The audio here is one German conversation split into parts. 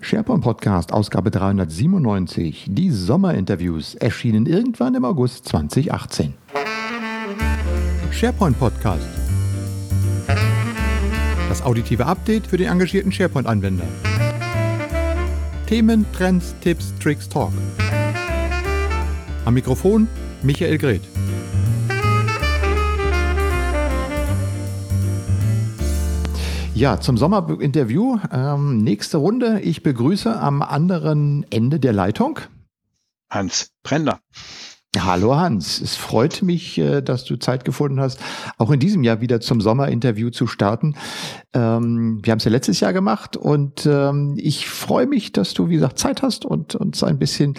SharePoint Podcast, Ausgabe 397. Die Sommerinterviews erschienen irgendwann im August 2018. SharePoint Podcast. Das auditive Update für den engagierten SharePoint-Anwender. Themen, Trends, Tipps, Tricks, Talk. Am Mikrofon Michael Greth. Ja, zum Sommerinterview. Ähm, nächste Runde. Ich begrüße am anderen Ende der Leitung Hans Brenner. Hallo Hans, es freut mich, äh, dass du Zeit gefunden hast, auch in diesem Jahr wieder zum Sommerinterview zu starten. Ähm, wir haben es ja letztes Jahr gemacht und ähm, ich freue mich, dass du, wie gesagt, Zeit hast und uns ein bisschen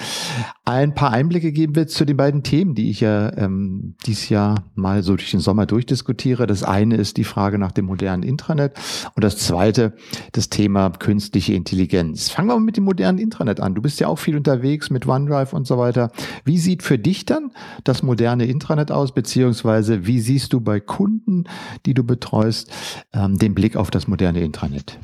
ein paar Einblicke geben willst zu den beiden Themen, die ich ja ähm, dieses Jahr mal so durch den Sommer durchdiskutiere. Das eine ist die Frage nach dem modernen Intranet und das zweite das Thema künstliche Intelligenz. Fangen wir mal mit dem modernen Intranet an. Du bist ja auch viel unterwegs mit OneDrive und so weiter. Wie sieht für dich dann das moderne Intranet aus, beziehungsweise wie siehst du bei Kunden, die du betreust, ähm, den Blick auf das moderne Intranet?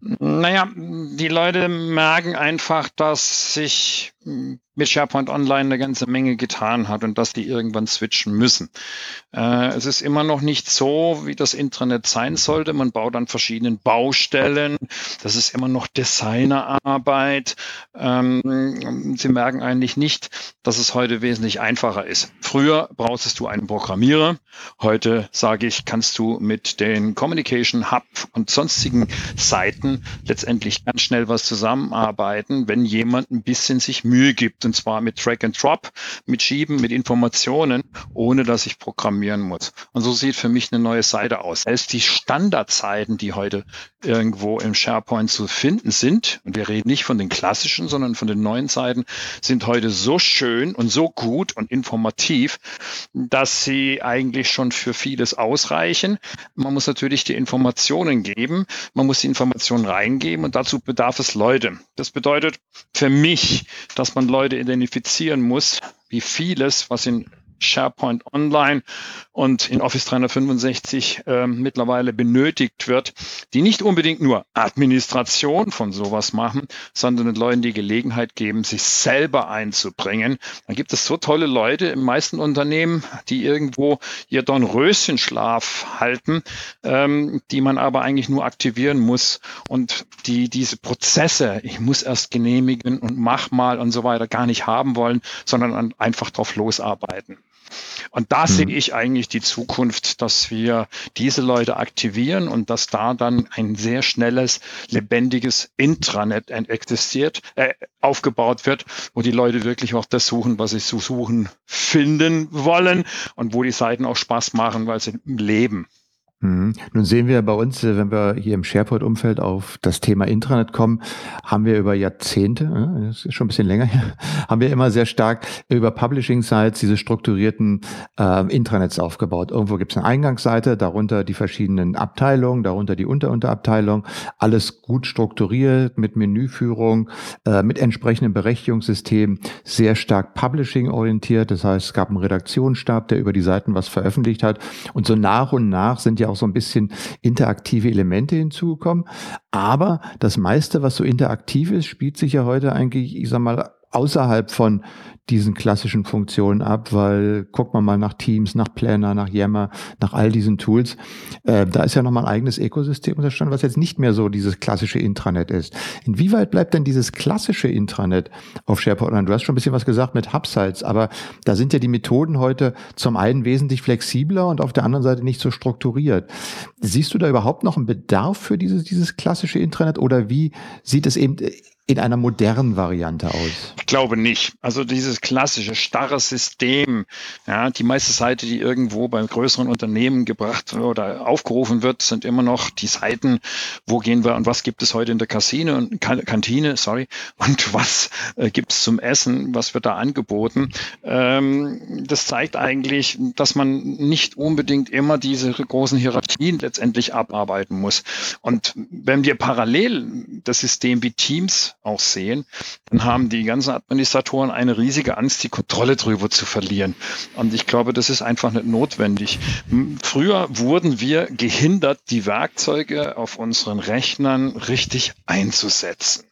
Naja, die Leute merken einfach, dass sich mit SharePoint Online eine ganze Menge getan hat und dass die irgendwann switchen müssen. Äh, es ist immer noch nicht so, wie das Intranet sein sollte. Man baut an verschiedenen Baustellen. Das ist immer noch Designerarbeit. Ähm, Sie merken eigentlich nicht, dass es heute wesentlich einfacher ist. Früher brauchst du einen Programmierer. Heute sage ich, kannst du mit den Communication Hub und sonstigen Seiten letztendlich ganz schnell was zusammenarbeiten, wenn jemand ein bisschen sich Mühe gibt, und zwar mit Track and Drop, mit Schieben, mit Informationen, ohne dass ich programmieren muss. Und so sieht für mich eine neue Seite aus. Selbst die Standardseiten, die heute irgendwo im SharePoint zu finden sind, und wir reden nicht von den klassischen, sondern von den neuen Seiten, sind heute so schön und so gut und informativ, dass sie eigentlich schon für vieles ausreichen. Man muss natürlich die Informationen geben, man muss die Informationen reingeben und dazu bedarf es Leute. Das bedeutet für mich, dass dass man Leute identifizieren muss, wie vieles, was in SharePoint Online und in Office 365 äh, mittlerweile benötigt wird, die nicht unbedingt nur Administration von sowas machen, sondern den Leuten die Gelegenheit geben, sich selber einzubringen. Dann gibt es so tolle Leute in meisten Unternehmen, die irgendwo ihr Dornröschenschlaf halten, ähm, die man aber eigentlich nur aktivieren muss und die diese Prozesse, ich muss erst genehmigen und mach mal und so weiter gar nicht haben wollen, sondern einfach drauf losarbeiten. Und da mhm. sehe ich eigentlich die Zukunft, dass wir diese Leute aktivieren und dass da dann ein sehr schnelles, lebendiges Intranet existiert, äh, aufgebaut wird, wo die Leute wirklich auch das suchen, was sie zu suchen finden wollen und wo die Seiten auch Spaß machen, weil sie leben. Mhm. Nun sehen wir bei uns, äh, wenn wir hier im SharePoint-Umfeld auf das Thema Intranet kommen, haben wir über Jahrzehnte, das ist schon ein bisschen länger her, haben wir immer sehr stark über Publishing-Sites diese strukturierten äh, Intranets aufgebaut. Irgendwo gibt es eine Eingangsseite, darunter die verschiedenen Abteilungen, darunter die Unterunterabteilung, alles gut strukturiert mit Menüführung, äh, mit entsprechendem Berechtigungssystem, sehr stark Publishing-orientiert. Das heißt, es gab einen Redaktionsstab, der über die Seiten was veröffentlicht hat. Und so nach und nach sind ja auch so ein bisschen interaktive Elemente hinzugekommen. Aber das meiste, was so interaktiv ist, spielt sich ja heute eigentlich, ich sag mal, außerhalb von diesen klassischen Funktionen ab, weil guckt man mal nach Teams, nach Planner, nach Yammer, nach all diesen Tools, äh, da ist ja nochmal ein eigenes Ökosystem unterstanden, was jetzt nicht mehr so dieses klassische Intranet ist. Inwieweit bleibt denn dieses klassische Intranet auf SharePoint? Du hast schon ein bisschen was gesagt mit Hubsites, aber da sind ja die Methoden heute zum einen wesentlich flexibler und auf der anderen Seite nicht so strukturiert. Siehst du da überhaupt noch einen Bedarf für dieses, dieses klassische Intranet oder wie sieht es eben in einer modernen Variante aus? Ich glaube nicht. Also dieses klassische starre System, ja, die meiste Seite, die irgendwo beim größeren Unternehmen gebracht oder aufgerufen wird, sind immer noch die Seiten, wo gehen wir und was gibt es heute in der Casine und Kantine, sorry, und was äh, gibt es zum Essen, was wird da angeboten. Ähm, das zeigt eigentlich, dass man nicht unbedingt immer diese großen Hierarchien letztendlich abarbeiten muss. Und wenn wir parallel das System wie Teams auch sehen, dann haben die ganzen Administratoren eine riesige Angst, die Kontrolle drüber zu verlieren. Und ich glaube, das ist einfach nicht notwendig. Früher wurden wir gehindert, die Werkzeuge auf unseren Rechnern richtig einzusetzen.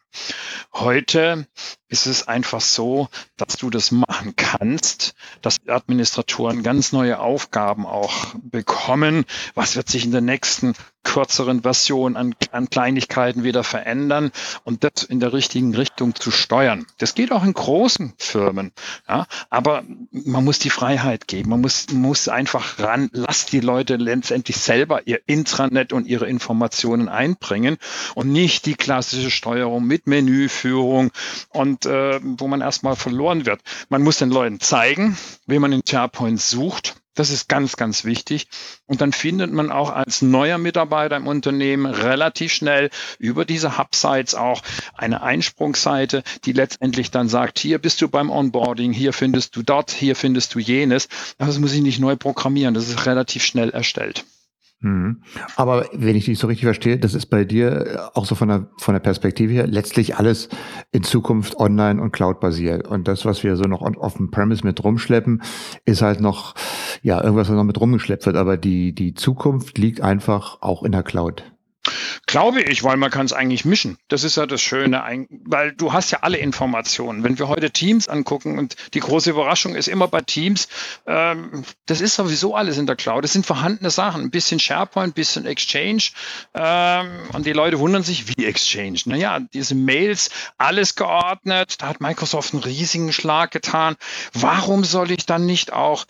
Heute ist es einfach so, dass du das machen kannst, dass Administratoren ganz neue Aufgaben auch bekommen. Was wird sich in der nächsten kürzeren Version an, an Kleinigkeiten wieder verändern und das in der richtigen Richtung zu steuern. Das geht auch in großen Firmen, ja, aber man muss die Freiheit geben. Man muss, muss einfach ran, lasst die Leute letztendlich selber ihr Intranet und ihre Informationen einbringen und nicht die klassische Steuerung mit Menüführung und äh, wo man erstmal verloren wird. Man muss den Leuten zeigen, wie man in SharePoint sucht das ist ganz, ganz wichtig. Und dann findet man auch als neuer Mitarbeiter im Unternehmen relativ schnell über diese Hub-Sites auch eine Einsprungsseite, die letztendlich dann sagt, hier bist du beim Onboarding, hier findest du dort, hier findest du jenes. Das muss ich nicht neu programmieren, das ist relativ schnell erstellt. Mhm. Aber wenn ich dich so richtig verstehe, das ist bei dir äh, auch so von der, von der Perspektive her letztlich alles in Zukunft online und cloud basiert. Und das, was wir so noch auf dem Premise mit rumschleppen, ist halt noch, ja, irgendwas, was noch mit rumgeschleppt wird. Aber die, die Zukunft liegt einfach auch in der Cloud. Glaube ich, weil man kann es eigentlich mischen. Das ist ja das Schöne, weil du hast ja alle Informationen. Wenn wir heute Teams angucken und die große Überraschung ist immer bei Teams, ähm, das ist sowieso alles in der Cloud. Das sind vorhandene Sachen. Ein bisschen SharePoint, ein bisschen Exchange. Ähm, und die Leute wundern sich, wie Exchange. Naja, diese Mails, alles geordnet. Da hat Microsoft einen riesigen Schlag getan. Warum soll ich dann nicht auch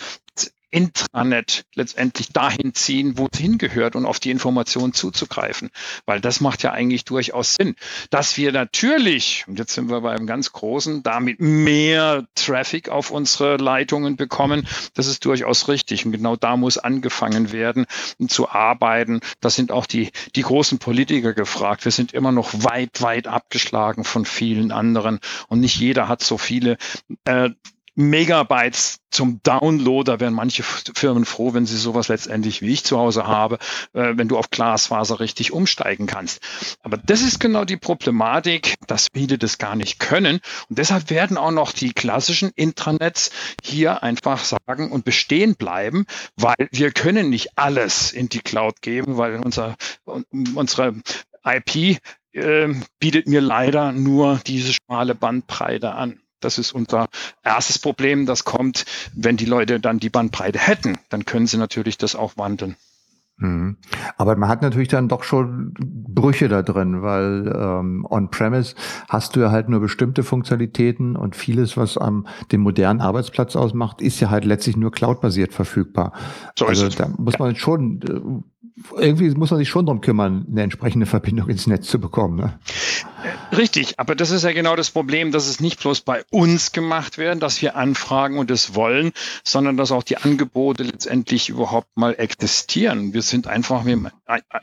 Intranet letztendlich dahin ziehen, wo es hingehört und auf die Informationen zuzugreifen. Weil das macht ja eigentlich durchaus Sinn. Dass wir natürlich, und jetzt sind wir bei einem ganz großen, damit mehr Traffic auf unsere Leitungen bekommen, das ist durchaus richtig. Und genau da muss angefangen werden zu arbeiten. Das sind auch die, die großen Politiker gefragt. Wir sind immer noch weit, weit abgeschlagen von vielen anderen. Und nicht jeder hat so viele äh, Megabytes zum Download. Da wären manche Firmen froh, wenn sie sowas letztendlich wie ich zu Hause habe, äh, wenn du auf Glasfaser richtig umsteigen kannst. Aber das ist genau die Problematik, dass viele das gar nicht können. Und deshalb werden auch noch die klassischen Intranets hier einfach sagen und bestehen bleiben, weil wir können nicht alles in die Cloud geben, weil unser, unsere IP äh, bietet mir leider nur diese schmale Bandbreite an. Das ist unser erstes Problem. Das kommt, wenn die Leute dann die Bandbreite hätten, dann können sie natürlich das auch wandeln. Mhm. Aber man hat natürlich dann doch schon Brüche da drin, weil ähm, on-premise hast du ja halt nur bestimmte Funktionalitäten und vieles, was am den modernen Arbeitsplatz ausmacht, ist ja halt letztlich nur cloud-basiert verfügbar. So also da muss man schon äh, irgendwie muss man sich schon darum kümmern, eine entsprechende Verbindung ins Netz zu bekommen. Ne? Richtig, aber das ist ja genau das Problem, dass es nicht bloß bei uns gemacht werden, dass wir anfragen und es wollen, sondern dass auch die Angebote letztendlich überhaupt mal existieren. Wir sind einfach mit dem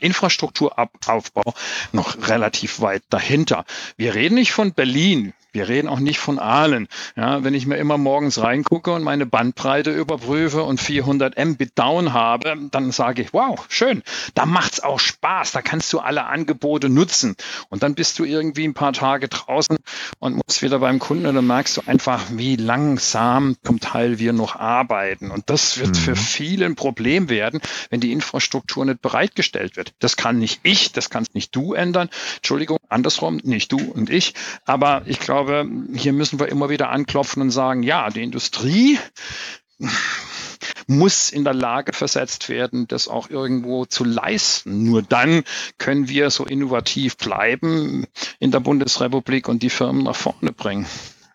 Infrastrukturaufbau noch relativ weit dahinter. Wir reden nicht von Berlin, wir reden auch nicht von Aalen. Ja, wenn ich mir immer morgens reingucke und meine Bandbreite überprüfe und 400 Mbit down habe, dann sage ich, wow, schön. Da macht's auch Spaß. Da kannst du alle Angebote nutzen. Und dann bist du irgendwie ein paar Tage draußen und musst wieder beim Kunden und dann merkst du einfach, wie langsam zum Teil wir noch arbeiten. Und das wird mhm. für viele ein Problem werden, wenn die Infrastruktur nicht bereitgestellt wird. Das kann nicht ich, das kannst nicht du ändern. Entschuldigung, andersrum, nicht du und ich. Aber ich glaube, hier müssen wir immer wieder anklopfen und sagen, ja, die Industrie muss in der Lage versetzt werden, das auch irgendwo zu leisten. Nur dann können wir so innovativ bleiben in der Bundesrepublik und die Firmen nach vorne bringen.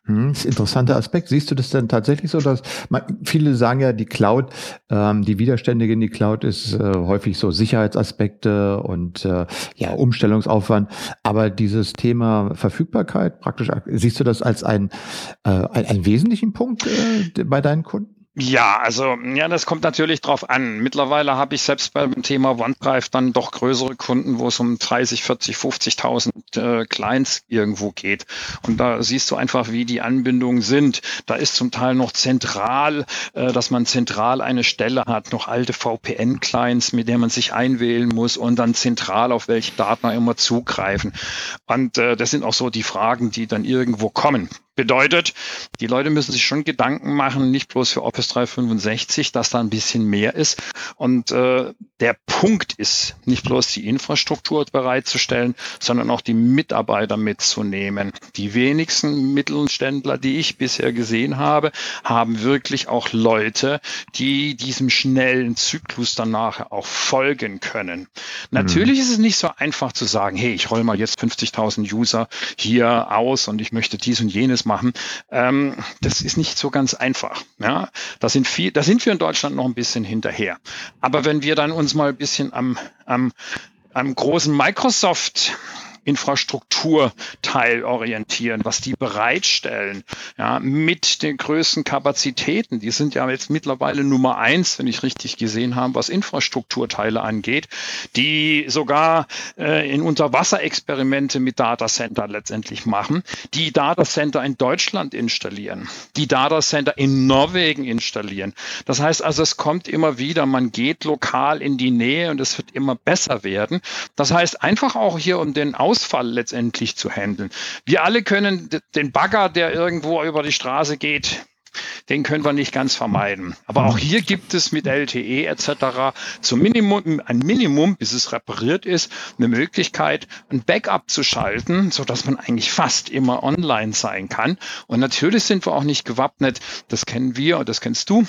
Hm, das ist ein interessanter Aspekt. Siehst du das denn tatsächlich so, dass man, viele sagen ja, die Cloud, ähm, die Widerständige in die Cloud ist äh, häufig so Sicherheitsaspekte und äh, ja Umstellungsaufwand. Aber dieses Thema Verfügbarkeit, praktisch, siehst du das als ein, äh, ein, einen wesentlichen Punkt äh, bei deinen Kunden? Ja, also ja, das kommt natürlich drauf an. Mittlerweile habe ich selbst beim Thema OneDrive dann doch größere Kunden, wo es um 30, 40, 50.000 äh, Clients irgendwo geht. Und da siehst du einfach, wie die Anbindungen sind. Da ist zum Teil noch zentral, äh, dass man zentral eine Stelle hat, noch alte VPN-Clients, mit denen man sich einwählen muss und dann zentral auf welche Daten immer zugreifen. Und äh, das sind auch so die Fragen, die dann irgendwo kommen. Bedeutet, die Leute müssen sich schon Gedanken machen, nicht bloß für Office 365, dass da ein bisschen mehr ist. Und äh, der Punkt ist, nicht bloß die Infrastruktur bereitzustellen, sondern auch die Mitarbeiter mitzunehmen. Die wenigsten Mittelständler, die ich bisher gesehen habe, haben wirklich auch Leute, die diesem schnellen Zyklus danach auch folgen können. Natürlich mhm. ist es nicht so einfach zu sagen, hey, ich roll mal jetzt 50.000 User hier aus und ich möchte dies und jenes machen. Ähm, das ist nicht so ganz einfach. Ja, da sind viel, da sind wir in Deutschland noch ein bisschen hinterher. Aber wenn wir dann uns mal ein bisschen am, am, am großen Microsoft Infrastrukturteil orientieren, was die bereitstellen, ja, mit den größten Kapazitäten. Die sind ja jetzt mittlerweile Nummer eins, wenn ich richtig gesehen habe, was Infrastrukturteile angeht, die sogar äh, in Unterwasserexperimente mit Datacenter letztendlich machen, die Datacenter in Deutschland installieren, die Datacenter in Norwegen installieren. Das heißt also, es kommt immer wieder, man geht lokal in die Nähe und es wird immer besser werden. Das heißt einfach auch hier um den Aus Ausfall letztendlich zu handeln. Wir alle können den Bagger, der irgendwo über die Straße geht, den können wir nicht ganz vermeiden. Aber auch hier gibt es mit LTE etc. zum Minimum, ein Minimum, bis es repariert ist, eine Möglichkeit, ein Backup zu schalten, so dass man eigentlich fast immer online sein kann. Und natürlich sind wir auch nicht gewappnet. Das kennen wir und das kennst du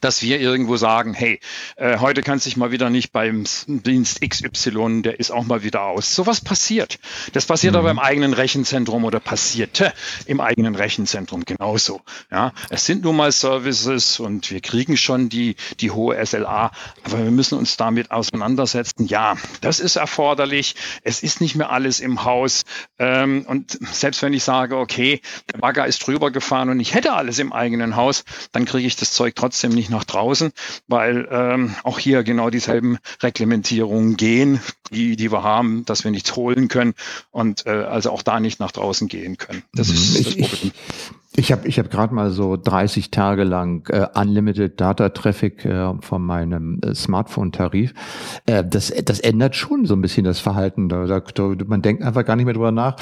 dass wir irgendwo sagen, hey, äh, heute kannst dich mal wieder nicht beim Dienst XY, der ist auch mal wieder aus. Sowas passiert. Das passiert mhm. aber im eigenen Rechenzentrum oder passierte im eigenen Rechenzentrum genauso. Ja, es sind nun mal Services und wir kriegen schon die, die hohe SLA, aber wir müssen uns damit auseinandersetzen. Ja, das ist erforderlich. Es ist nicht mehr alles im Haus. Ähm, und selbst wenn ich sage, okay, der Bagger ist drüber gefahren und ich hätte alles im eigenen Haus, dann kriege ich das Zeug trotzdem nicht nicht nach draußen, weil ähm, auch hier genau dieselben Reglementierungen gehen, die, die wir haben, dass wir nichts holen können und äh, also auch da nicht nach draußen gehen können. Das mhm. ist das Problem. Ich, ich habe ich hab gerade mal so 30 Tage lang äh, Unlimited Data Traffic äh, von meinem äh, Smartphone-Tarif. Äh, das, das ändert schon so ein bisschen das Verhalten. Da, da, man denkt einfach gar nicht mehr drüber nach.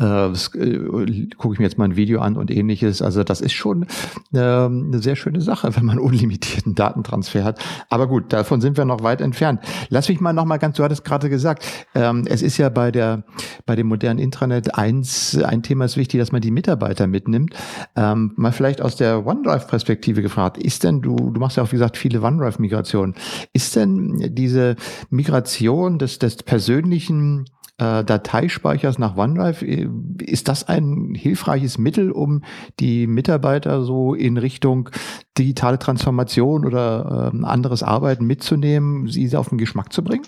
Äh, äh, Gucke ich mir jetzt mal ein Video an und ähnliches. Also das ist schon äh, eine sehr schöne Sache, wenn man unlimitierten Datentransfer hat. Aber gut, davon sind wir noch weit entfernt. Lass mich mal noch mal ganz, du hattest gerade gesagt, ähm, es ist ja bei der bei dem modernen Intranet eins, ein Thema ist wichtig, dass man die Mitarbeiter mitnimmt. Ähm, mal vielleicht aus der OneDrive-Perspektive gefragt, ist denn, du, du machst ja auch, wie gesagt, viele OneDrive-Migrationen, ist denn diese Migration des, des persönlichen äh, Dateispeichers nach OneDrive, äh, ist das ein hilfreiches Mittel, um die Mitarbeiter so in Richtung digitale Transformation oder äh, anderes Arbeiten mitzunehmen, sie auf den Geschmack zu bringen?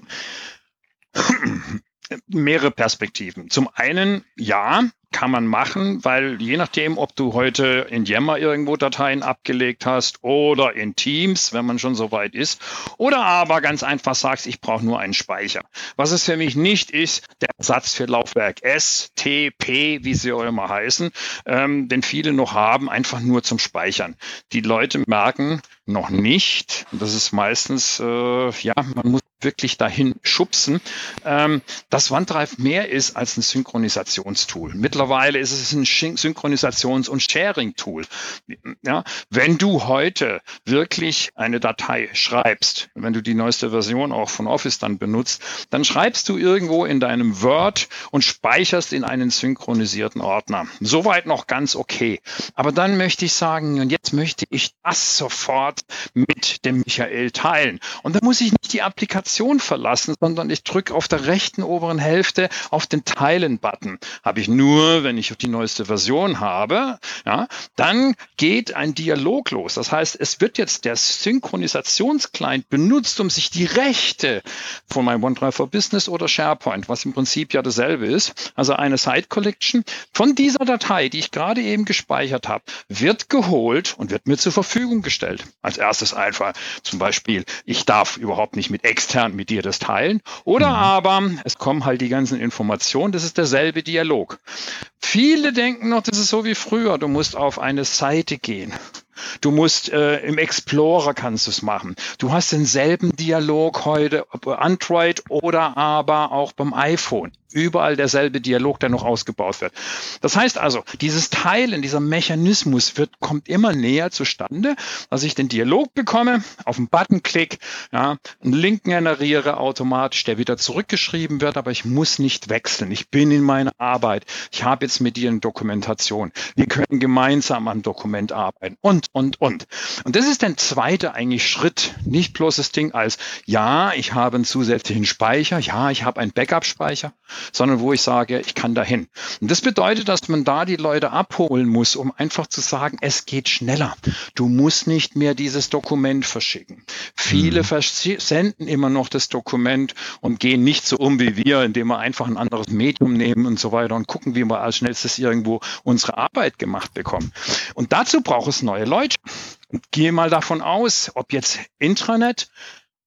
mehrere Perspektiven. Zum einen, ja, kann man machen, weil je nachdem, ob du heute in Yammer irgendwo Dateien abgelegt hast oder in Teams, wenn man schon so weit ist, oder aber ganz einfach sagst, ich brauche nur einen Speicher. Was es für mich nicht ist, der Satz für Laufwerk S, T, P, wie sie auch immer heißen, ähm, den viele noch haben, einfach nur zum Speichern. Die Leute merken noch nicht, das ist meistens, äh, ja, man muss wirklich dahin schubsen, ähm, dass OneDrive mehr ist als ein Synchronisationstool. Mittlerweile ist es ein Synchronisations- und Sharing-Tool. Ja, wenn du heute wirklich eine Datei schreibst, wenn du die neueste Version auch von Office dann benutzt, dann schreibst du irgendwo in deinem Word und speicherst in einen synchronisierten Ordner. Soweit noch ganz okay. Aber dann möchte ich sagen, und jetzt möchte ich das sofort mit dem Michael teilen. Und da muss ich nicht die Applikation Applikation verlassen, sondern ich drücke auf der rechten oberen Hälfte auf den Teilen-Button. Habe ich nur, wenn ich die neueste Version habe, ja, dann geht ein Dialog los. Das heißt, es wird jetzt der Synchronisationsclient benutzt, um sich die Rechte von meinem OneDrive for Business oder SharePoint, was im Prinzip ja dasselbe ist, also eine Site Collection von dieser Datei, die ich gerade eben gespeichert habe, wird geholt und wird mir zur Verfügung gestellt. Als erstes einfach zum Beispiel, ich darf überhaupt nicht mit externen intern mit dir das teilen. Oder mhm. aber es kommen halt die ganzen Informationen, das ist derselbe Dialog. Viele denken noch, das ist so wie früher, du musst auf eine Seite gehen. Du musst äh, im Explorer kannst du es machen. Du hast denselben Dialog heute, Android oder aber auch beim iPhone. überall derselbe Dialog, der noch ausgebaut wird. Das heißt also, dieses Teilen, dieser Mechanismus wird, kommt immer näher zustande, dass ich den Dialog bekomme, auf den Button klick, ja, einen Link generiere automatisch, der wieder zurückgeschrieben wird, aber ich muss nicht wechseln. Ich bin in meiner Arbeit. Ich habe jetzt mit dir eine Dokumentation. Wir können gemeinsam am Dokument arbeiten und, und, und. Und das ist der zweite eigentlich Schritt. Nicht bloß das Ding als, ja, ich habe einen zusätzlichen Speicher, ja, ich habe einen Backup-Speicher, sondern wo ich sage, ich kann dahin. Und das bedeutet, dass man da die Leute abholen muss, um einfach zu sagen, es geht schneller. Du musst nicht mehr dieses Dokument verschicken. Viele mhm. versenden immer noch das Dokument und gehen nicht so um wie wir, indem wir einfach ein anderes Medium nehmen und so weiter und gucken, wie wir als schnellstes irgendwo unsere Arbeit gemacht bekommen. Und dazu braucht es neue Leute. Gehe mal davon aus, ob jetzt Intranet,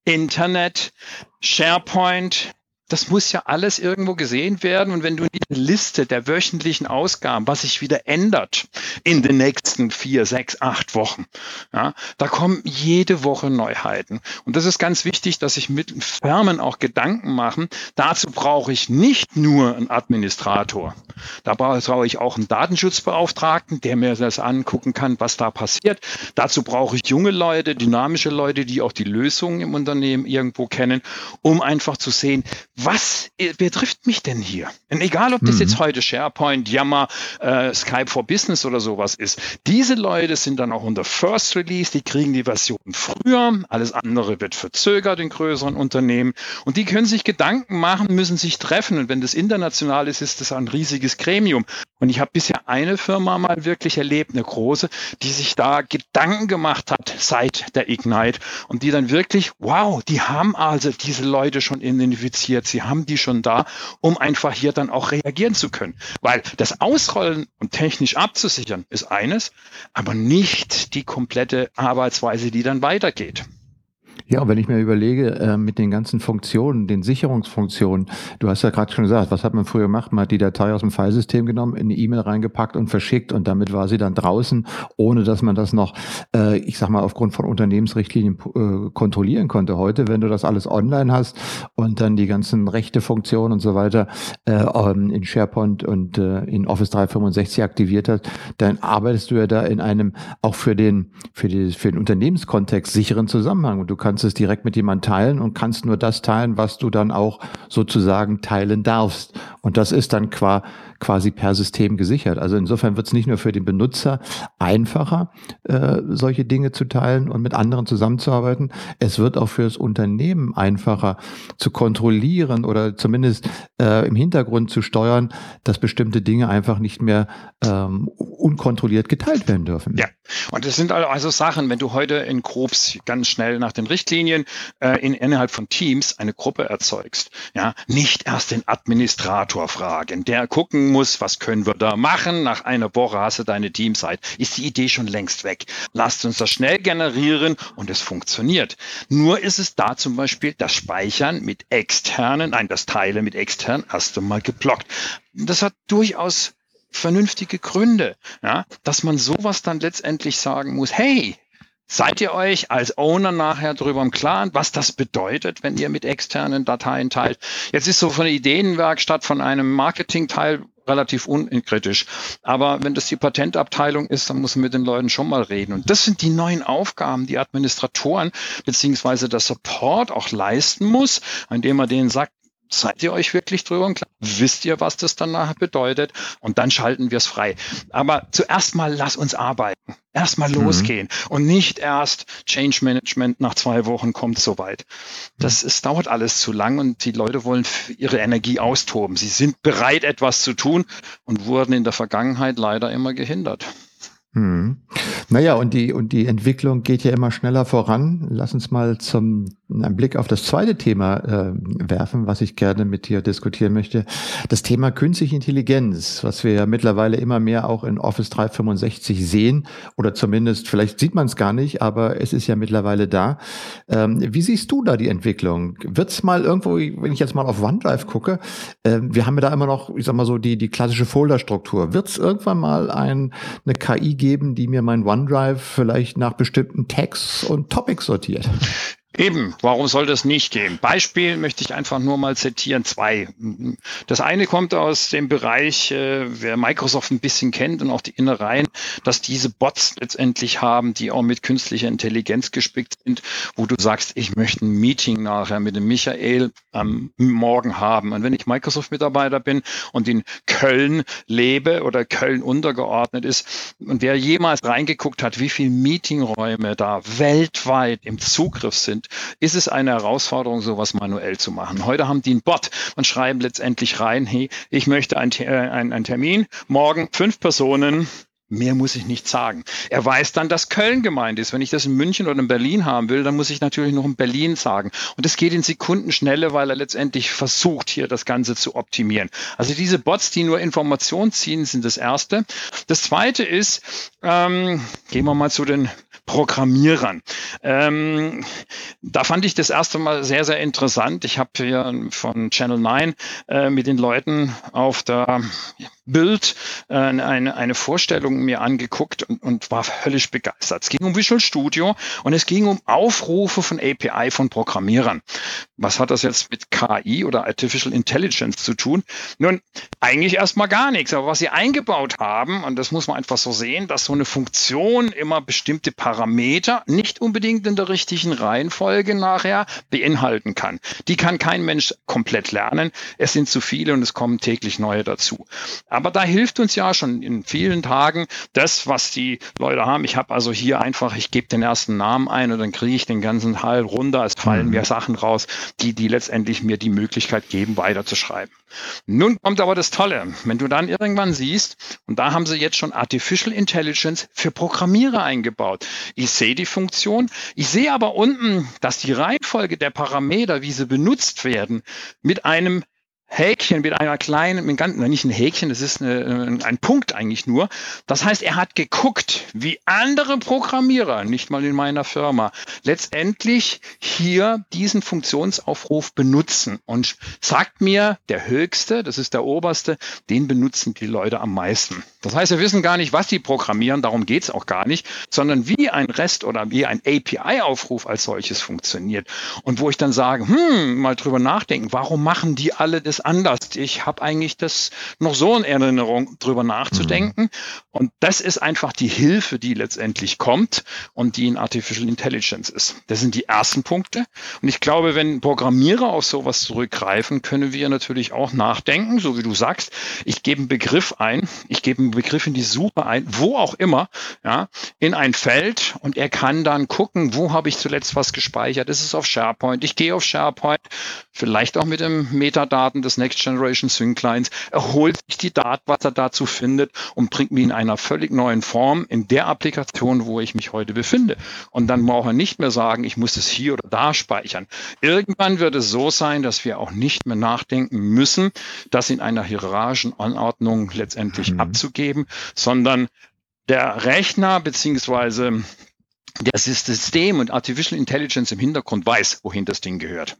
Internet, SharePoint, das muss ja alles irgendwo gesehen werden. Und wenn du die Liste der wöchentlichen Ausgaben, was sich wieder ändert in den nächsten vier, sechs, acht Wochen, ja, da kommen jede Woche Neuheiten. Und das ist ganz wichtig, dass sich mit Firmen auch Gedanken machen. Dazu brauche ich nicht nur einen Administrator. Da brauche ich auch einen Datenschutzbeauftragten, der mir das angucken kann, was da passiert. Dazu brauche ich junge Leute, dynamische Leute, die auch die Lösungen im Unternehmen irgendwo kennen, um einfach zu sehen, was betrifft mich denn hier? Und egal, ob das mhm. jetzt heute SharePoint, Yammer, äh, Skype for Business oder sowas ist. Diese Leute sind dann auch unter First Release, die kriegen die Version früher, alles andere wird verzögert in größeren Unternehmen und die können sich Gedanken machen, müssen sich treffen und wenn das international ist, ist das ein riesiges Gremium. Und ich habe bisher eine Firma mal wirklich erlebt, eine große, die sich da Gedanken gemacht hat seit der Ignite und die dann wirklich, wow, die haben also diese Leute schon identifiziert Sie haben die schon da, um einfach hier dann auch reagieren zu können. Weil das Ausrollen und technisch abzusichern ist eines, aber nicht die komplette Arbeitsweise, die dann weitergeht. Ja, und wenn ich mir überlege, äh, mit den ganzen Funktionen, den Sicherungsfunktionen, du hast ja gerade schon gesagt, was hat man früher gemacht? Man hat die Datei aus dem Filesystem genommen, in eine E-Mail reingepackt und verschickt und damit war sie dann draußen, ohne dass man das noch, äh, ich sag mal, aufgrund von Unternehmensrichtlinien äh, kontrollieren konnte. Heute, wenn du das alles online hast und dann die ganzen rechte Funktionen und so weiter äh, ähm, in SharePoint und äh, in Office 365 aktiviert hast, dann arbeitest du ja da in einem auch für den, für, die, für den Unternehmenskontext sicheren Zusammenhang und du kannst kannst es direkt mit jemandem teilen und kannst nur das teilen, was du dann auch sozusagen teilen darfst. Und das ist dann qua, quasi per System gesichert. Also insofern wird es nicht nur für den Benutzer einfacher, äh, solche Dinge zu teilen und mit anderen zusammenzuarbeiten. Es wird auch für das Unternehmen einfacher zu kontrollieren oder zumindest äh, im Hintergrund zu steuern, dass bestimmte Dinge einfach nicht mehr ähm, unkontrolliert geteilt werden dürfen. Ja, und das sind also Sachen, wenn du heute in Grobs ganz schnell nach den Richtlinien äh, in, innerhalb von Teams eine Gruppe erzeugst, ja, nicht erst den Administrator fragen, der gucken muss, was können wir da machen. Nach einer Woche hast du deine Teamsite. Ist die Idee schon längst weg. Lasst uns das schnell generieren und es funktioniert. Nur ist es da zum Beispiel das Speichern mit externen, nein, das Teilen mit externen erst einmal geblockt. Das hat durchaus vernünftige Gründe, ja, dass man sowas dann letztendlich sagen muss, hey, Seid ihr euch als Owner nachher darüber im Klaren, was das bedeutet, wenn ihr mit externen Dateien teilt? Jetzt ist so von der Ideenwerkstatt, von einem Marketingteil relativ unkritisch. Aber wenn das die Patentabteilung ist, dann muss man mit den Leuten schon mal reden. Und das sind die neuen Aufgaben, die Administratoren beziehungsweise der Support auch leisten muss, indem man denen sagt, Seid ihr euch wirklich drüber im Klaren? Wisst ihr, was das dann nachher bedeutet? Und dann schalten wir es frei. Aber zuerst mal lass uns arbeiten. Erst mal mhm. losgehen und nicht erst Change Management nach zwei Wochen kommt soweit. Das ist, dauert alles zu lang und die Leute wollen ihre Energie austoben. Sie sind bereit, etwas zu tun und wurden in der Vergangenheit leider immer gehindert. Hm. Naja, und die, und die Entwicklung geht ja immer schneller voran. Lass uns mal zum einen Blick auf das zweite Thema äh, werfen, was ich gerne mit dir diskutieren möchte. Das Thema künstliche Intelligenz, was wir ja mittlerweile immer mehr auch in Office 365 sehen, oder zumindest, vielleicht sieht man es gar nicht, aber es ist ja mittlerweile da. Ähm, wie siehst du da die Entwicklung? Wird es mal irgendwo, wenn ich jetzt mal auf OneDrive gucke, äh, wir haben ja da immer noch, ich sag mal so, die, die klassische Folderstruktur. Wird es irgendwann mal ein, eine KI geben, die mir mein OneDrive vielleicht nach bestimmten Tags und Topics sortiert? Eben, warum soll das nicht gehen? Beispiel möchte ich einfach nur mal zitieren, zwei. Das eine kommt aus dem Bereich, äh, wer Microsoft ein bisschen kennt und auch die Innereien, dass diese Bots letztendlich haben, die auch mit künstlicher Intelligenz gespickt sind, wo du sagst, ich möchte ein Meeting nachher mit dem Michael am Morgen haben. Und wenn ich Microsoft-Mitarbeiter bin und in Köln lebe oder Köln untergeordnet ist und wer jemals reingeguckt hat, wie viele Meetingräume da weltweit im Zugriff sind, sind, ist es eine Herausforderung, sowas manuell zu machen. Heute haben die einen Bot und schreiben letztendlich rein, hey, ich möchte einen, äh, einen Termin, morgen fünf Personen, Mehr muss ich nicht sagen. Er weiß dann, dass Köln gemeint ist. Wenn ich das in München oder in Berlin haben will, dann muss ich natürlich noch in Berlin sagen. Und es geht in Sekundenschnelle, weil er letztendlich versucht, hier das Ganze zu optimieren. Also diese Bots, die nur Informationen ziehen, sind das Erste. Das Zweite ist, ähm, gehen wir mal zu den Programmierern. Ähm, da fand ich das erste Mal sehr, sehr interessant. Ich habe hier von Channel 9 äh, mit den Leuten auf der Bild äh, eine, eine Vorstellung mir angeguckt und, und war höllisch begeistert. Es ging um Visual Studio und es ging um Aufrufe von API von Programmierern. Was hat das jetzt mit KI oder Artificial Intelligence zu tun? Nun, eigentlich erstmal gar nichts. Aber was sie eingebaut haben, und das muss man einfach so sehen, dass so eine Funktion immer bestimmte Parameter nicht unbedingt in der richtigen Reihenfolge nachher beinhalten kann. Die kann kein Mensch komplett lernen. Es sind zu viele und es kommen täglich neue dazu. Aber da hilft uns ja schon in vielen Tagen das, was die Leute haben. Ich habe also hier einfach, ich gebe den ersten Namen ein und dann kriege ich den ganzen Teil runter. Es fallen mhm. mir Sachen raus, die, die letztendlich mir die Möglichkeit geben, weiterzuschreiben. Nun kommt aber das Tolle, wenn du dann irgendwann siehst, und da haben sie jetzt schon Artificial Intelligence für Programmierer eingebaut. Ich sehe die Funktion, ich sehe aber unten, dass die Reihenfolge der Parameter, wie sie benutzt werden, mit einem Häkchen mit einer kleinen, mit ganz, nicht ein Häkchen, das ist eine, ein Punkt eigentlich nur. Das heißt, er hat geguckt, wie andere Programmierer, nicht mal in meiner Firma, letztendlich hier diesen Funktionsaufruf benutzen und sagt mir, der höchste, das ist der oberste, den benutzen die Leute am meisten. Das heißt, wir wissen gar nicht, was die programmieren, darum geht's auch gar nicht, sondern wie ein REST oder wie ein API-Aufruf als solches funktioniert. Und wo ich dann sage, hm, mal drüber nachdenken, warum machen die alle das anders. Ich habe eigentlich das noch so in Erinnerung, drüber nachzudenken. Mhm. Und das ist einfach die Hilfe, die letztendlich kommt und die in Artificial Intelligence ist. Das sind die ersten Punkte. Und ich glaube, wenn Programmierer auf sowas zurückgreifen, können wir natürlich auch nachdenken, so wie du sagst. Ich gebe einen Begriff ein, ich gebe einen Begriff in die Suche ein, wo auch immer, ja, in ein Feld und er kann dann gucken, wo habe ich zuletzt was gespeichert. Ist es auf SharePoint? Ich gehe auf SharePoint, vielleicht auch mit dem Metadaten des Next Generation Swing Clients, erholt sich die Daten, was er dazu findet und bringt mir in einer völlig neuen Form in der Applikation, wo ich mich heute befinde. Und dann braucht er nicht mehr sagen, ich muss es hier oder da speichern. Irgendwann wird es so sein, dass wir auch nicht mehr nachdenken müssen, das in einer hierarchischen Anordnung letztendlich mhm. abzugeben, sondern der Rechner beziehungsweise das System und Artificial Intelligence im Hintergrund weiß, wohin das Ding gehört.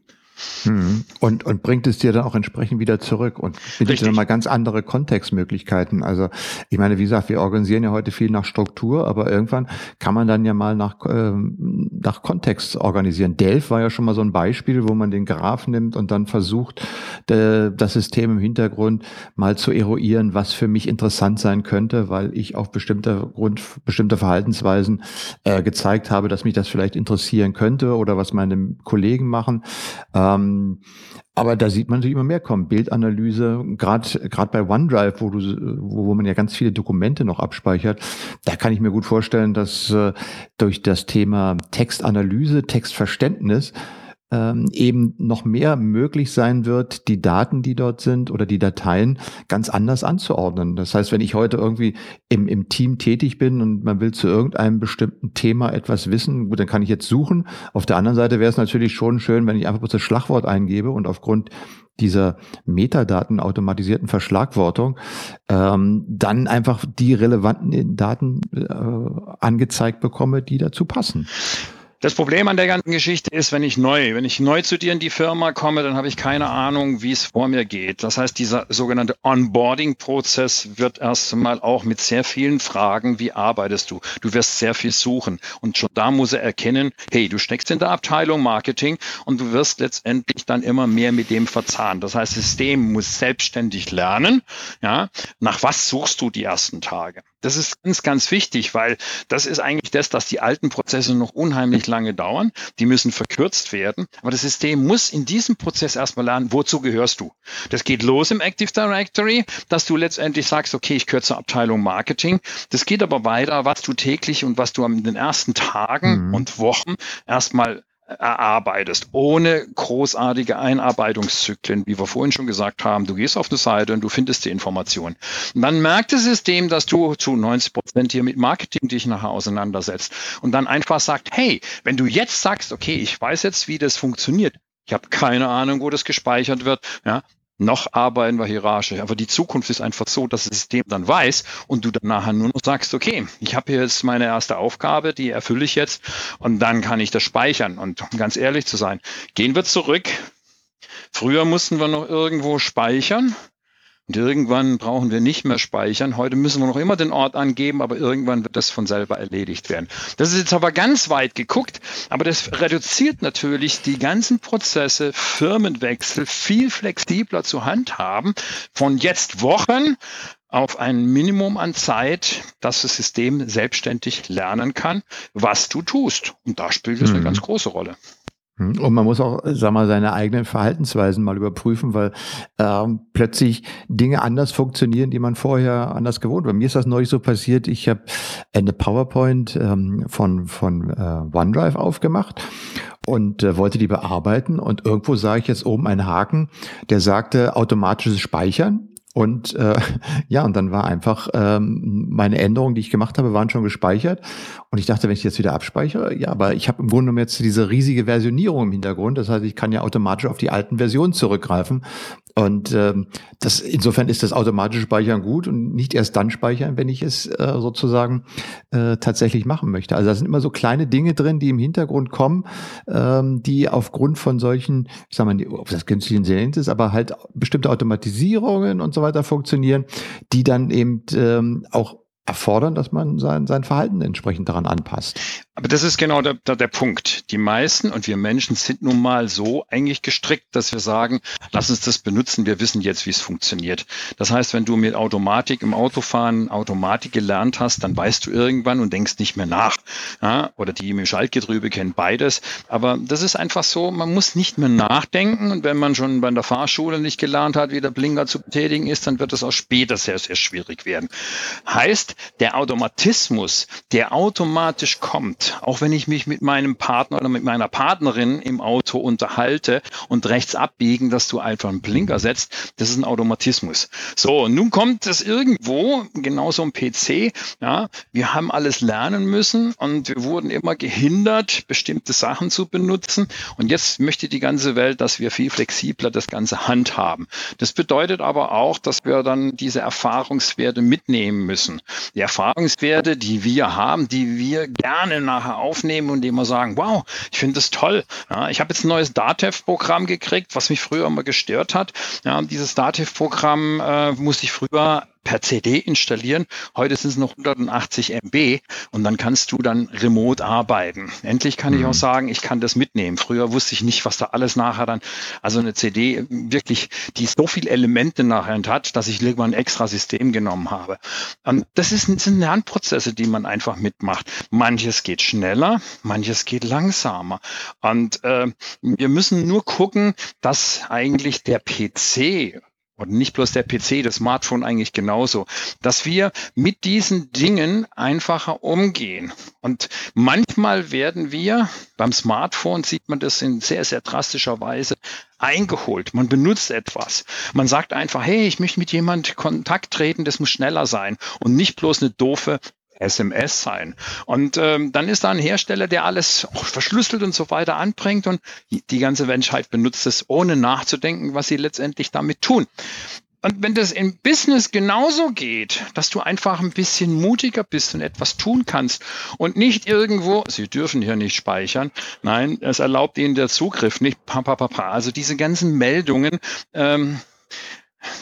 Hm. Und, und bringt es dir dann auch entsprechend wieder zurück und bietet dann mal ganz andere Kontextmöglichkeiten. Also ich meine, wie gesagt, wir organisieren ja heute viel nach Struktur, aber irgendwann kann man dann ja mal nach, ähm, nach Kontext organisieren. Delph war ja schon mal so ein Beispiel, wo man den Graph nimmt und dann versucht, de, das System im Hintergrund mal zu eruieren, was für mich interessant sein könnte, weil ich auf bestimmter Grund, bestimmte Verhaltensweisen äh, gezeigt habe, dass mich das vielleicht interessieren könnte oder was meine Kollegen machen. Äh, ähm, aber da sieht man sich immer mehr kommen. Bildanalyse, gerade gerade bei OneDrive, wo, du, wo, wo man ja ganz viele Dokumente noch abspeichert, da kann ich mir gut vorstellen, dass äh, durch das Thema Textanalyse, Textverständnis ähm, eben noch mehr möglich sein wird, die Daten, die dort sind oder die Dateien ganz anders anzuordnen. Das heißt, wenn ich heute irgendwie im, im Team tätig bin und man will zu irgendeinem bestimmten Thema etwas wissen, gut, dann kann ich jetzt suchen. Auf der anderen Seite wäre es natürlich schon schön, wenn ich einfach bloß das Schlagwort eingebe und aufgrund dieser Metadaten automatisierten Verschlagwortung ähm, dann einfach die relevanten Daten äh, angezeigt bekomme, die dazu passen. Das Problem an der ganzen Geschichte ist, wenn ich neu, wenn ich neu zu dir in die Firma komme, dann habe ich keine Ahnung, wie es vor mir geht. Das heißt, dieser sogenannte Onboarding-Prozess wird erst einmal auch mit sehr vielen Fragen, wie arbeitest du? Du wirst sehr viel suchen. Und schon da muss er erkennen, hey, du steckst in der Abteilung Marketing und du wirst letztendlich dann immer mehr mit dem verzahnt. Das heißt, System muss selbstständig lernen. Ja, nach was suchst du die ersten Tage? Das ist ganz, ganz wichtig, weil das ist eigentlich das, dass die alten Prozesse noch unheimlich lange dauern. Die müssen verkürzt werden. Aber das System muss in diesem Prozess erstmal lernen, wozu gehörst du. Das geht los im Active Directory, dass du letztendlich sagst, okay, ich gehöre zur Abteilung Marketing. Das geht aber weiter, was du täglich und was du in den ersten Tagen mhm. und Wochen erstmal erarbeitest, ohne großartige Einarbeitungszyklen, wie wir vorhin schon gesagt haben. Du gehst auf eine Seite und du findest die Information. Und dann merkt das System, dass du zu 90 Prozent hier mit Marketing dich nachher auseinandersetzt und dann einfach sagt, hey, wenn du jetzt sagst, okay, ich weiß jetzt, wie das funktioniert, ich habe keine Ahnung, wo das gespeichert wird. Ja, noch arbeiten wir hierarchisch. Aber die Zukunft ist einfach so, dass das System dann weiß und du dann nachher nur noch sagst, okay, ich habe hier jetzt meine erste Aufgabe, die erfülle ich jetzt und dann kann ich das speichern. Und um ganz ehrlich zu sein, gehen wir zurück. Früher mussten wir noch irgendwo speichern und irgendwann brauchen wir nicht mehr speichern. Heute müssen wir noch immer den Ort angeben, aber irgendwann wird das von selber erledigt werden. Das ist jetzt aber ganz weit geguckt, aber das reduziert natürlich die ganzen Prozesse, Firmenwechsel viel flexibler zu handhaben. Von jetzt Wochen auf ein Minimum an Zeit, dass das System selbstständig lernen kann, was du tust. Und da spielt es mhm. eine ganz große Rolle. Hm, und man muss auch, sag mal, seine eigenen Verhaltensweisen mal überprüfen, weil äh, plötzlich Dinge anders funktionieren, die man vorher anders gewohnt war. Mir ist das neulich so passiert, ich habe eine PowerPoint ähm, von, von äh, OneDrive aufgemacht und äh, wollte die bearbeiten und irgendwo sah ich jetzt oben einen Haken, der sagte automatisches Speichern. Und äh, ja, und dann war einfach ähm, meine Änderungen, die ich gemacht habe, waren schon gespeichert. Und ich dachte, wenn ich jetzt wieder abspeichere, ja, aber ich habe im Grunde genommen jetzt diese riesige Versionierung im Hintergrund. Das heißt, ich kann ja automatisch auf die alten Versionen zurückgreifen. Und ähm, das insofern ist das automatische Speichern gut und nicht erst dann speichern, wenn ich es äh, sozusagen äh, tatsächlich machen möchte. Also da sind immer so kleine Dinge drin, die im Hintergrund kommen, ähm, die aufgrund von solchen, ich sag mal, ob das künstliche Intelligenz ist, aber halt bestimmte Automatisierungen und so weiter funktionieren, die dann eben ähm, auch erfordern, dass man sein, sein Verhalten entsprechend daran anpasst. Aber das ist genau der, der, der Punkt. Die meisten und wir Menschen sind nun mal so eigentlich gestrickt, dass wir sagen, lass uns das benutzen, wir wissen jetzt, wie es funktioniert. Das heißt, wenn du mit Automatik im Autofahren Automatik gelernt hast, dann weißt du irgendwann und denkst nicht mehr nach. Ja? Oder die im Schaltgetriebe kennen beides. Aber das ist einfach so, man muss nicht mehr nachdenken. Und wenn man schon bei der Fahrschule nicht gelernt hat, wie der Blinker zu betätigen ist, dann wird es auch später sehr, sehr schwierig werden. Heißt, der Automatismus, der automatisch kommt, auch wenn ich mich mit meinem Partner oder mit meiner Partnerin im Auto unterhalte und rechts abbiegen, dass du einfach einen Blinker setzt, das ist ein Automatismus. So, nun kommt es irgendwo, genauso im PC, ja, wir haben alles lernen müssen und wir wurden immer gehindert, bestimmte Sachen zu benutzen und jetzt möchte die ganze Welt, dass wir viel flexibler das Ganze handhaben. Das bedeutet aber auch, dass wir dann diese Erfahrungswerte mitnehmen müssen. Die Erfahrungswerte, die wir haben, die wir gerne nachher aufnehmen und immer sagen, wow, ich finde das toll. Ja, ich habe jetzt ein neues Datev-Programm gekriegt, was mich früher immer gestört hat. Ja, dieses Datev-Programm äh, musste ich früher per CD installieren. Heute sind es noch 180 MB und dann kannst du dann remote arbeiten. Endlich kann mhm. ich auch mhm. sagen, ich kann das mitnehmen. Früher wusste ich nicht, was da alles nachher dann, also eine CD wirklich, die so viele Elemente nachher hat, dass ich irgendwann ein extra System genommen habe. Und das, ist, das sind Lernprozesse, die man einfach mitmacht. Manches geht schneller, manches geht langsamer. Und äh, wir müssen nur gucken, dass eigentlich der PC und nicht bloß der PC, das Smartphone eigentlich genauso, dass wir mit diesen Dingen einfacher umgehen. Und manchmal werden wir, beim Smartphone sieht man das in sehr, sehr drastischer Weise, eingeholt. Man benutzt etwas. Man sagt einfach, hey, ich möchte mit jemand Kontakt treten, das muss schneller sein und nicht bloß eine doofe SMS sein. Und ähm, dann ist da ein Hersteller, der alles verschlüsselt und so weiter anbringt und die ganze Menschheit benutzt es, ohne nachzudenken, was sie letztendlich damit tun. Und wenn das im Business genauso geht, dass du einfach ein bisschen mutiger bist und etwas tun kannst und nicht irgendwo, Sie dürfen hier nicht speichern, nein, es erlaubt Ihnen der Zugriff nicht, pa, pa, pa, pa. also diese ganzen Meldungen, ähm,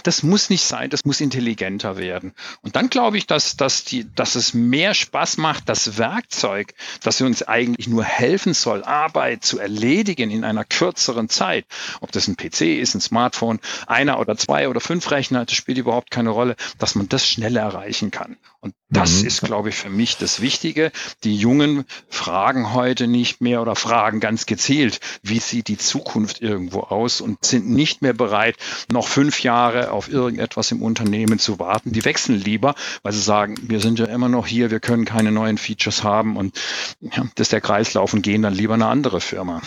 das muss nicht sein, das muss intelligenter werden. Und dann glaube ich, dass, dass, die, dass es mehr Spaß macht, das Werkzeug, das uns eigentlich nur helfen soll, Arbeit zu erledigen in einer kürzeren Zeit. Ob das ein PC ist, ein Smartphone, einer oder zwei oder fünf Rechner, das spielt überhaupt keine Rolle, dass man das schneller erreichen kann. Und das mhm. ist, glaube ich, für mich das Wichtige. Die Jungen fragen heute nicht mehr oder fragen ganz gezielt, wie sieht die Zukunft irgendwo aus und sind nicht mehr bereit, noch fünf Jahre auf irgendetwas im Unternehmen zu warten. Die wechseln lieber, weil sie sagen, wir sind ja immer noch hier, wir können keine neuen Features haben und ja, das ist der Kreislauf und gehen dann lieber eine andere Firma.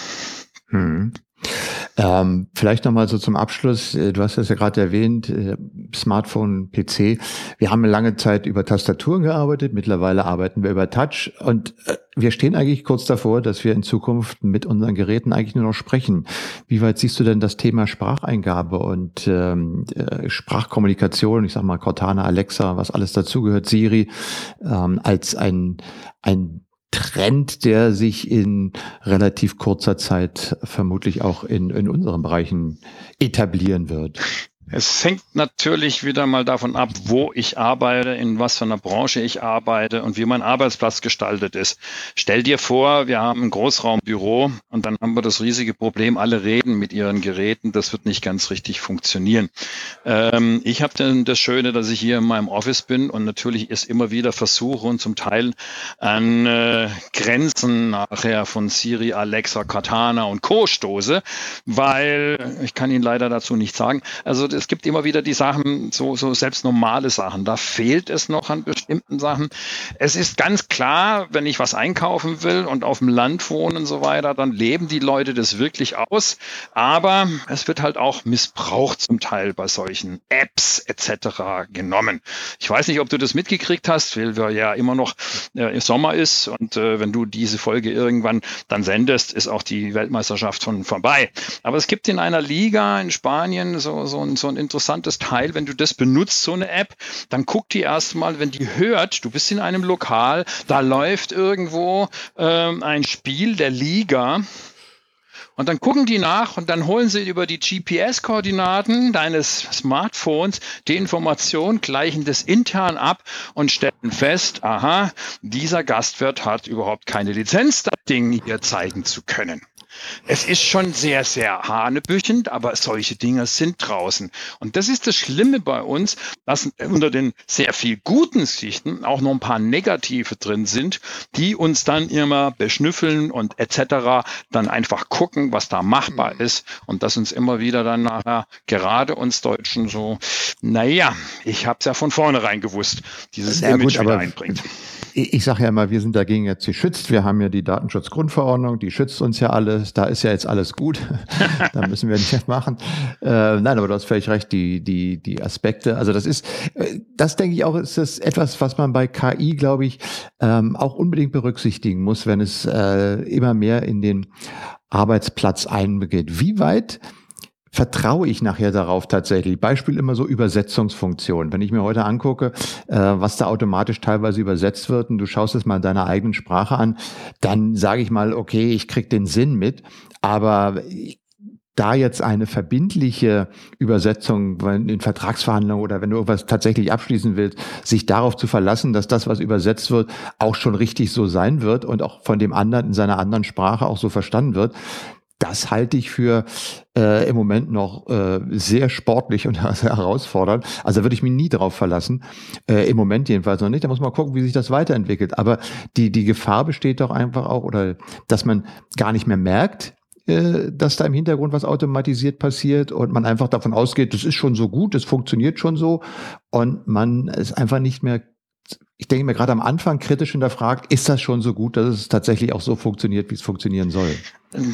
Mhm. Ähm, vielleicht nochmal so zum Abschluss. Äh, du hast es ja gerade erwähnt, äh, Smartphone, PC. Wir haben lange Zeit über Tastaturen gearbeitet. Mittlerweile arbeiten wir über Touch. Und äh, wir stehen eigentlich kurz davor, dass wir in Zukunft mit unseren Geräten eigentlich nur noch sprechen. Wie weit siehst du denn das Thema Spracheingabe und ähm, Sprachkommunikation, ich sag mal Cortana, Alexa, was alles dazugehört, Siri, ähm, als ein, ein Trend, der sich in relativ kurzer Zeit vermutlich auch in, in unseren Bereichen etablieren wird. Es hängt natürlich wieder mal davon ab, wo ich arbeite, in was für einer Branche ich arbeite und wie mein Arbeitsplatz gestaltet ist. Stell dir vor, wir haben ein Großraumbüro und dann haben wir das riesige Problem, alle reden mit ihren Geräten. Das wird nicht ganz richtig funktionieren. Ähm, ich habe dann das Schöne, dass ich hier in meinem Office bin und natürlich es immer wieder versuche und zum Teil an äh, Grenzen nachher von Siri, Alexa, Katana und Co. stoße, weil ich kann Ihnen leider dazu nicht sagen. Also es gibt immer wieder die Sachen, so, so selbst normale Sachen. Da fehlt es noch an bestimmten Sachen. Es ist ganz klar, wenn ich was einkaufen will und auf dem Land wohne und so weiter, dann leben die Leute das wirklich aus. Aber es wird halt auch missbraucht zum Teil bei solchen Apps etc. genommen. Ich weiß nicht, ob du das mitgekriegt hast, weil wir ja immer noch äh, Sommer ist und äh, wenn du diese Folge irgendwann dann sendest, ist auch die Weltmeisterschaft schon vorbei. Aber es gibt in einer Liga in Spanien so, so ein so ein interessantes Teil. Wenn du das benutzt, so eine App, dann guck die erstmal, wenn die hört, du bist in einem Lokal, da läuft irgendwo ähm, ein Spiel der Liga. Und dann gucken die nach und dann holen sie über die GPS-Koordinaten deines Smartphones die Information, gleichen das intern ab und stellen fest, aha, dieser Gastwirt hat überhaupt keine Lizenz, das Ding hier zeigen zu können. Es ist schon sehr, sehr hanebüchend, aber solche Dinge sind draußen. Und das ist das Schlimme bei uns, dass unter den sehr viel guten Sichten auch noch ein paar negative drin sind, die uns dann immer beschnüffeln und etc. dann einfach gucken, was da machbar mhm. ist und das uns immer wieder dann nachher gerade uns Deutschen so, naja, ich habe es ja von vornherein gewusst, dieses ja, Image gut, wieder einbringt ich, sage ja immer, wir sind dagegen jetzt geschützt. Wir haben ja die Datenschutzgrundverordnung, die schützt uns ja alles. Da ist ja jetzt alles gut. da müssen wir nicht machen. Äh, nein, aber du hast völlig recht, die, die, die Aspekte. Also das ist, äh, das denke ich auch, ist das etwas, was man bei KI, glaube ich, ähm, auch unbedingt berücksichtigen muss, wenn es äh, immer mehr in den Arbeitsplatz einbegeht. Wie weit vertraue ich nachher darauf tatsächlich. Beispiel immer so Übersetzungsfunktion. Wenn ich mir heute angucke, äh, was da automatisch teilweise übersetzt wird und du schaust es mal in deiner eigenen Sprache an, dann sage ich mal, okay, ich krieg den Sinn mit, aber da jetzt eine verbindliche Übersetzung in Vertragsverhandlungen oder wenn du irgendwas tatsächlich abschließen willst, sich darauf zu verlassen, dass das, was übersetzt wird, auch schon richtig so sein wird und auch von dem anderen in seiner anderen Sprache auch so verstanden wird, das halte ich für äh, im Moment noch äh, sehr sportlich und herausfordernd. Also würde ich mich nie darauf verlassen. Äh, Im Moment jedenfalls noch nicht. Da muss man gucken, wie sich das weiterentwickelt. Aber die, die Gefahr besteht doch einfach auch, oder dass man gar nicht mehr merkt, äh, dass da im Hintergrund was automatisiert passiert und man einfach davon ausgeht, das ist schon so gut, das funktioniert schon so und man es einfach nicht mehr ich denke mir gerade am Anfang kritisch hinterfragt, ist das schon so gut, dass es tatsächlich auch so funktioniert, wie es funktionieren soll?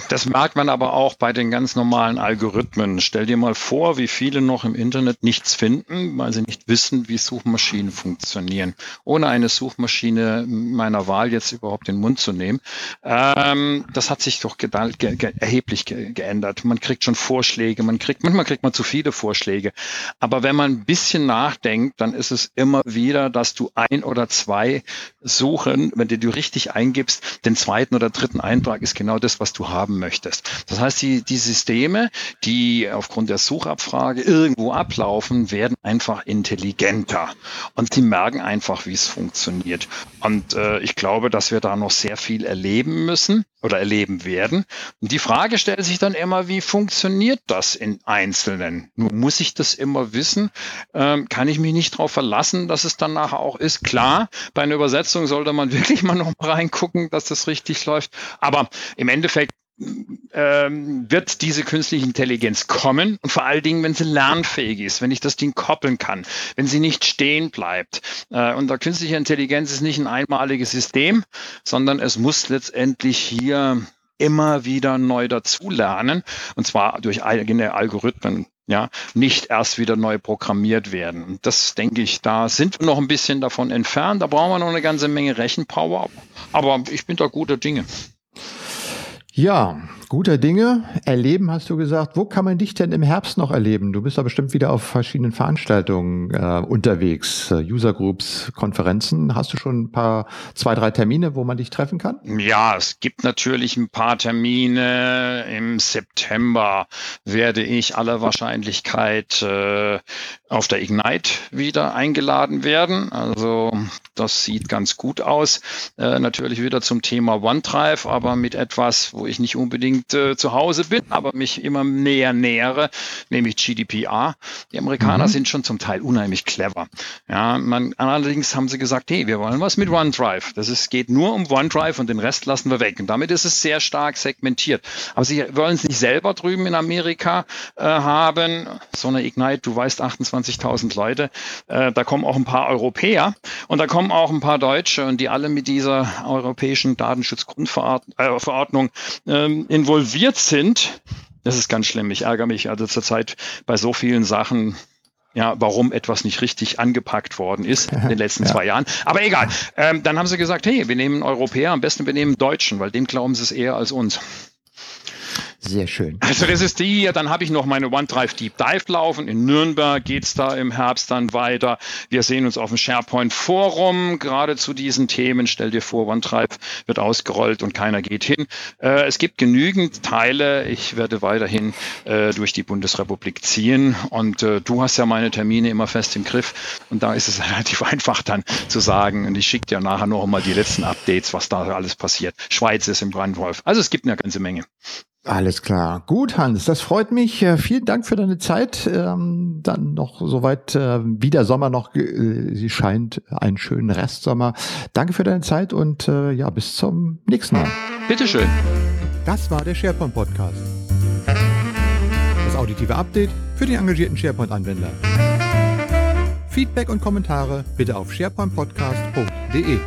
Das merkt man aber auch bei den ganz normalen Algorithmen. Stell dir mal vor, wie viele noch im Internet nichts finden, weil sie nicht wissen, wie Suchmaschinen funktionieren. Ohne eine Suchmaschine meiner Wahl jetzt überhaupt den Mund zu nehmen. Ähm, das hat sich doch ge ge erheblich ge geändert. Man kriegt schon Vorschläge, man kriegt, manchmal kriegt man zu viele Vorschläge. Aber wenn man ein bisschen nachdenkt, dann ist es immer wieder, dass du ein oder zwei suchen, wenn du die richtig eingibst, den zweiten oder dritten Eintrag ist genau das, was du haben möchtest. Das heißt, die, die Systeme, die aufgrund der Suchabfrage irgendwo ablaufen, werden einfach intelligenter und die merken einfach, wie es funktioniert. Und äh, ich glaube, dass wir da noch sehr viel erleben müssen oder erleben werden. Und die Frage stellt sich dann immer, wie funktioniert das in Einzelnen? Nur muss ich das immer wissen? Ähm, kann ich mich nicht darauf verlassen, dass es dann nachher auch ist? Klar, bei einer Übersetzung sollte man wirklich mal noch mal reingucken, dass das richtig läuft. Aber im Endeffekt ähm, wird diese künstliche Intelligenz kommen und vor allen Dingen, wenn sie lernfähig ist, wenn ich das Ding koppeln kann, wenn sie nicht stehen bleibt. Äh, und der künstliche Intelligenz ist nicht ein einmaliges System, sondern es muss letztendlich hier immer wieder neu dazulernen und zwar durch eigene Algorithmen. Ja, nicht erst wieder neu programmiert werden. Das denke ich, da sind wir noch ein bisschen davon entfernt. Da brauchen wir noch eine ganze Menge Rechenpower. Aber ich bin da guter Dinge. Ja, guter Dinge. Erleben hast du gesagt. Wo kann man dich denn im Herbst noch erleben? Du bist da bestimmt wieder auf verschiedenen Veranstaltungen äh, unterwegs, äh, Usergroups, Konferenzen. Hast du schon ein paar, zwei, drei Termine, wo man dich treffen kann? Ja, es gibt natürlich ein paar Termine. Im September werde ich aller Wahrscheinlichkeit äh, auf der Ignite wieder eingeladen werden. Also das sieht ganz gut aus. Äh, natürlich wieder zum Thema OneDrive, aber mit etwas, wo ich nicht unbedingt äh, zu Hause bin, aber mich immer näher nähere, nämlich GDPR. Die Amerikaner mhm. sind schon zum Teil unheimlich clever. Ja, man, allerdings haben sie gesagt, hey, wir wollen was mit OneDrive. Das ist, geht nur um OneDrive und den Rest lassen wir weg. Und damit ist es sehr stark segmentiert. Aber sie wollen es nicht selber drüben in Amerika äh, haben. So eine Ignite, du weißt, 28.000 Leute. Äh, da kommen auch ein paar Europäer und da kommen auch ein paar Deutsche und die alle mit dieser europäischen Datenschutzgrundverordnung äh, ähm, involviert sind, das ist ganz schlimm. Ich ärgere mich also zurzeit bei so vielen Sachen, ja, warum etwas nicht richtig angepackt worden ist in den letzten ja. zwei Jahren. Aber egal. Ähm, dann haben sie gesagt, hey, wir nehmen Europäer, am besten wir nehmen Deutschen, weil dem glauben sie es eher als uns. Sehr schön. Also das ist die hier. Dann habe ich noch meine OneDrive Deep Dive laufen. In Nürnberg geht's da im Herbst dann weiter. Wir sehen uns auf dem SharePoint Forum gerade zu diesen Themen. Stell dir vor, OneDrive wird ausgerollt und keiner geht hin. Äh, es gibt genügend Teile. Ich werde weiterhin äh, durch die Bundesrepublik ziehen. Und äh, du hast ja meine Termine immer fest im Griff. Und da ist es relativ einfach dann zu sagen. Und ich schicke dir nachher noch mal die letzten Updates, was da alles passiert. Schweiz ist im Brandwolf. Also es gibt eine ganze Menge. Alles klar. Gut, Hans, das freut mich. Äh, vielen Dank für deine Zeit. Ähm, dann noch soweit, äh, wie der Sommer noch äh, scheint, einen schönen Restsommer. Danke für deine Zeit und ja, bis zum nächsten Mal. Bitteschön. Das war der SharePoint Podcast. Das auditive Update für den engagierten SharePoint-Anwender. Feedback und Kommentare bitte auf sharepointpodcast.de.